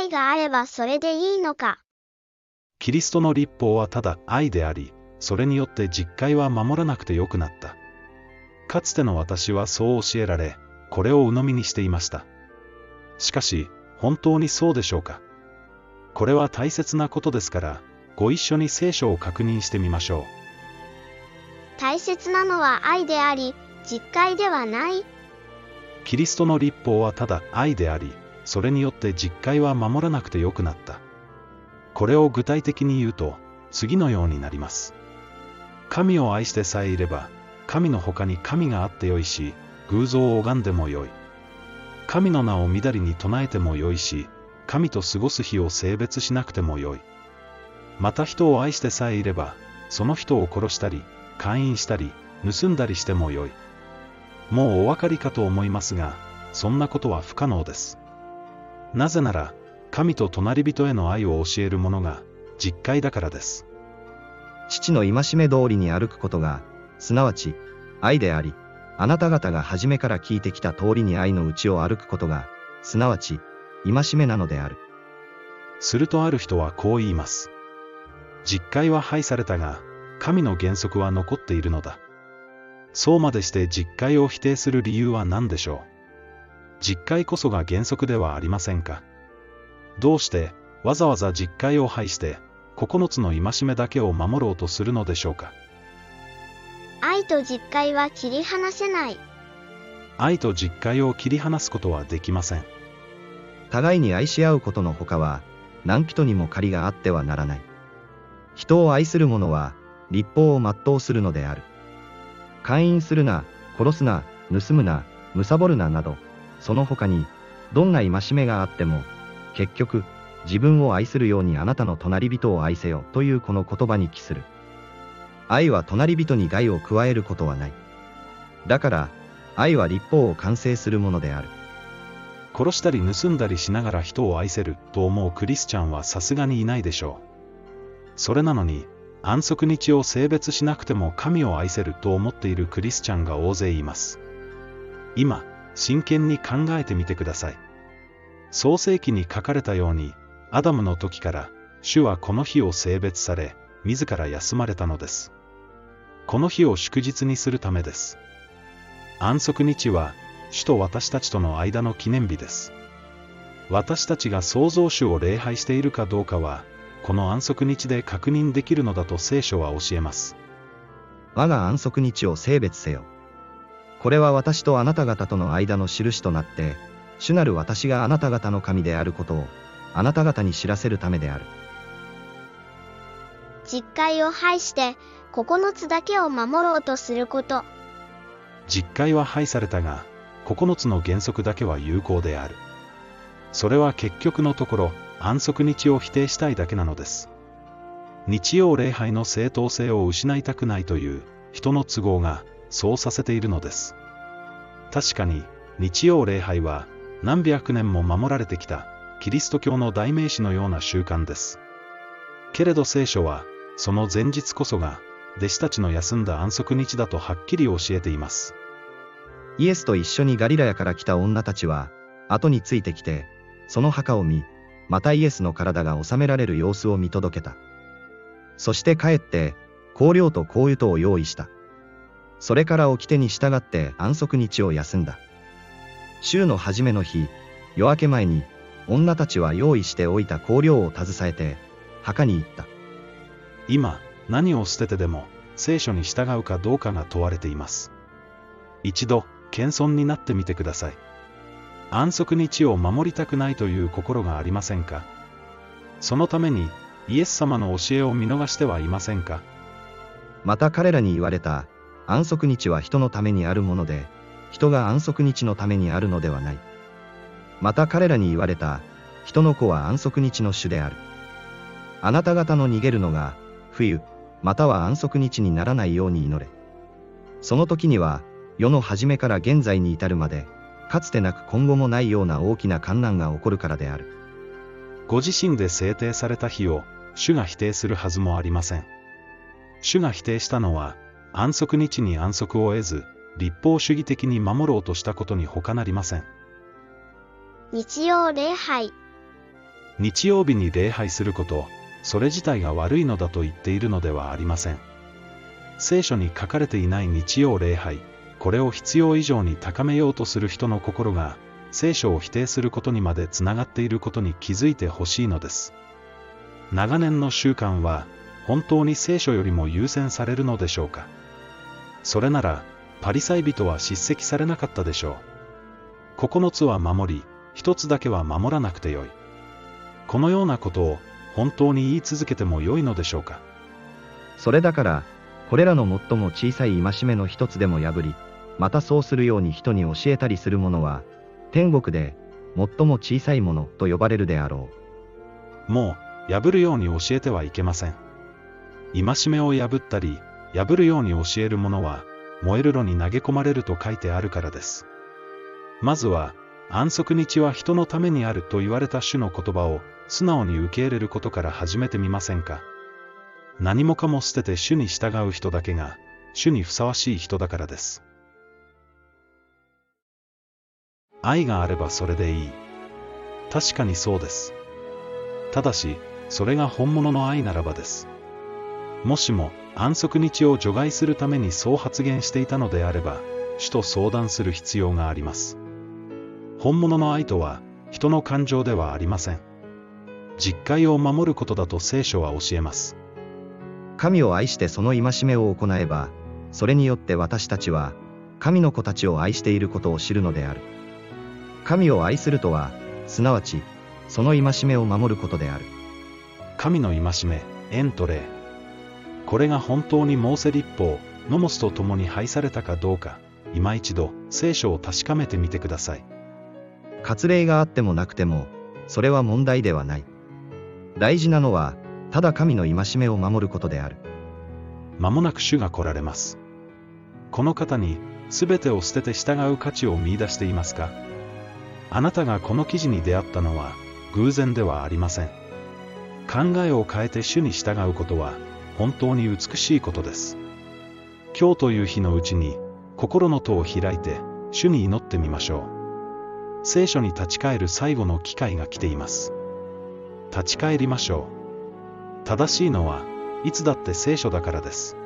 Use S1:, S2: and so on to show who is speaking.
S1: 愛があればそれでいいのか。
S2: キリストの立法はただ愛であり、それによって実戒は守らなくてよくなった。かつての私はそう教えられ、これを鵜呑みにしていました。しかし、本当にそうでしょうかこれは大切なことですから、ご一緒に聖書を確認してみましょう。
S1: 大切なのは愛であり、実戒ではない。
S2: キリストの立法はただ愛であり、それによって実戒は守らなくてよくなった。これを具体的に言うと、次のようになります。神を愛してさえいれば、神の他に神があってよいし、偶像を拝んでもよい。神の名をみだりに唱えてもよいし、神と過ごす日を性別しなくてもよい。また人を愛してさえいれば、その人を殺したり、勧誘したり、盗んだりしてもよい。もうお分かりかと思いますが、そんなことは不可能です。なぜなら、神と隣人への愛を教える者が、実戒だからです。
S3: 父の戒め通りに歩くことが、すなわち、愛であり、あなた方が初めから聞いてきた通りに愛のうちを歩くことが、すなわち、戒めなのである。
S2: するとある人はこう言います。実戒は廃されたが、神の原則は残っているのだ。そうまでして実戒を否定する理由は何でしょう？実戒こそが原則ではありませんか。どうしてわざわざ実戒を排して9つの戒めだけを守ろうとするのでしょうか。
S1: 愛と実戒は切り離せない。
S2: 愛と実戒を切り離すことはできません。
S3: 互いに愛し合うことのほかは何人にも借りがあってはならない。人を愛する者は立法を全うするのである。勧誘するな殺すな盗むな貪るななどその他に、どんな戒めがあっても、結局、自分を愛するようにあなたの隣人を愛せよというこの言葉に帰する。愛は隣人に害を加えることはない。だから、愛は立法を完成するものである。
S2: 殺したり盗んだりしながら人を愛せると思うクリスチャンはさすがにいないでしょう。それなのに、安息日を性別しなくても神を愛せると思っているクリスチャンが大勢います。今、真剣に考えてみてください。創世記に書かれたように、アダムの時から、主はこの日を性別され、自ら休まれたのです。この日を祝日にするためです。安息日は、主と私たちとの間の記念日です。私たちが創造主を礼拝しているかどうかは、この安息日で確認できるのだと聖書は教えます。
S3: 我が安息日を性別せよ。これは私とあなた方との間の印となって、主なる私があなた方の神であることを、あなた方に知らせるためである。
S1: 実戒を排して、9つだけを守ろうとすること。
S2: 実戒は廃されたが、9つの原則だけは有効である。それは結局のところ、安息日を否定したいだけなのです。日曜礼拝の正当性を失いたくないという人の都合がそうさせているのです。確かに、日曜礼拝は何百年も守られてきたキリスト教の代名詞のような習慣です。けれど聖書は、その前日こそが、弟子たちの休んだ安息日だとはっきり教えています。
S3: イエスと一緒にガリラヤから来た女たちは、後についてきて、その墓を見、またイエスの体が収められる様子を見届けた。そして帰って、香料と香油とを用意した。それから掟に従って安息日を休んだ。週の初めの日、夜明け前に、女たちは用意しておいた香料を携えて、墓に行った。
S2: 今、何を捨ててでも、聖書に従うかどうかが問われています。一度、謙遜になってみてください。安息日を守りたくないという心がありませんか？そのために、イエス様の教えを見逃してはいませんか？
S3: また彼らに言われた、安息日は人のためにあるもので、人が安息日のためにあるのではない。また彼らに言われた、人の子は安息日の主である。あなた方の逃げるのが、冬、または安息日にならないように祈れ。その時には、世の初めから現在に至るまで、かつてなく今後もないような大きな観難が起こるからである。
S2: ご自身で制定された日を、主が否定するはずもありません。主が否定したのは、安息日に安息を得ず、立法主義的に守ろうとしたことに他なりません。
S1: 日曜礼拝
S2: 日曜日に礼拝すること、それ自体が悪いのだと言っているのではありません。聖書に書かれていない日曜礼拝、これを必要以上に高めようとする人の心が、聖書を否定することにまでつながっていることに気づいてほしいのです。長年の習慣は、本当に聖書よりも優先されるのでしょうか？それなら、パリサイ人は叱責されなかったでしょう。9つは守り、1つだけは守らなくてよい。このようなことを本当に言い続けてもよいのでしょうか？
S3: それだから、これらの最も小さい戒めの一つでも破り、またそうするように人に教えたりする者は、天国で最も小さいものと呼ばれるであろ
S2: う。もう、破るように教えてはいけません。戒めを破ったり、破るように教える者は、燃える炉に投げ込まれると書いてあるからです。まずは、安息日は人のためにあると言われた主の言葉を素直に受け入れることから始めてみませんか。何もかも捨てて主に従う人だけが、主にふさわしい人だからです。愛があればそれでいい。確かにそうです。ただし、それが本物の愛ならばです。もしも安息日を除外するためにそう発言していたのであれば、主と相談する必要があります。本物の愛とは、人の感情ではありません。実戒を守ることだと聖書は教えます。
S3: 神を愛してその戒めを行えば、それによって私たちは、神の子たちを愛していることを知るのである。神を愛するとは、すなわち、その戒めを守ることである。
S2: 神の戒め、エントレー。これが本当にモーセ立法、ノモスと共に配されたかどうか、今一度、聖書を確かめてみてください。
S3: 割礼があってもなくても、それは問題ではない。大事なのは、ただ神の戒めを守ることである。
S2: 間もなく主が来られます。この方に、すべてを捨てて従う価値を見出していますか？あなたがこの記事に出会ったのは、偶然ではありません。考えを変えて主に従うことは、本当に美しいことです。今日という日のうちに、心の戸を開いて、主に祈ってみましょう。聖書に立ち返る最後の機会が来ています。立ち返りましょう。正しいのは、いつだって聖書だからです。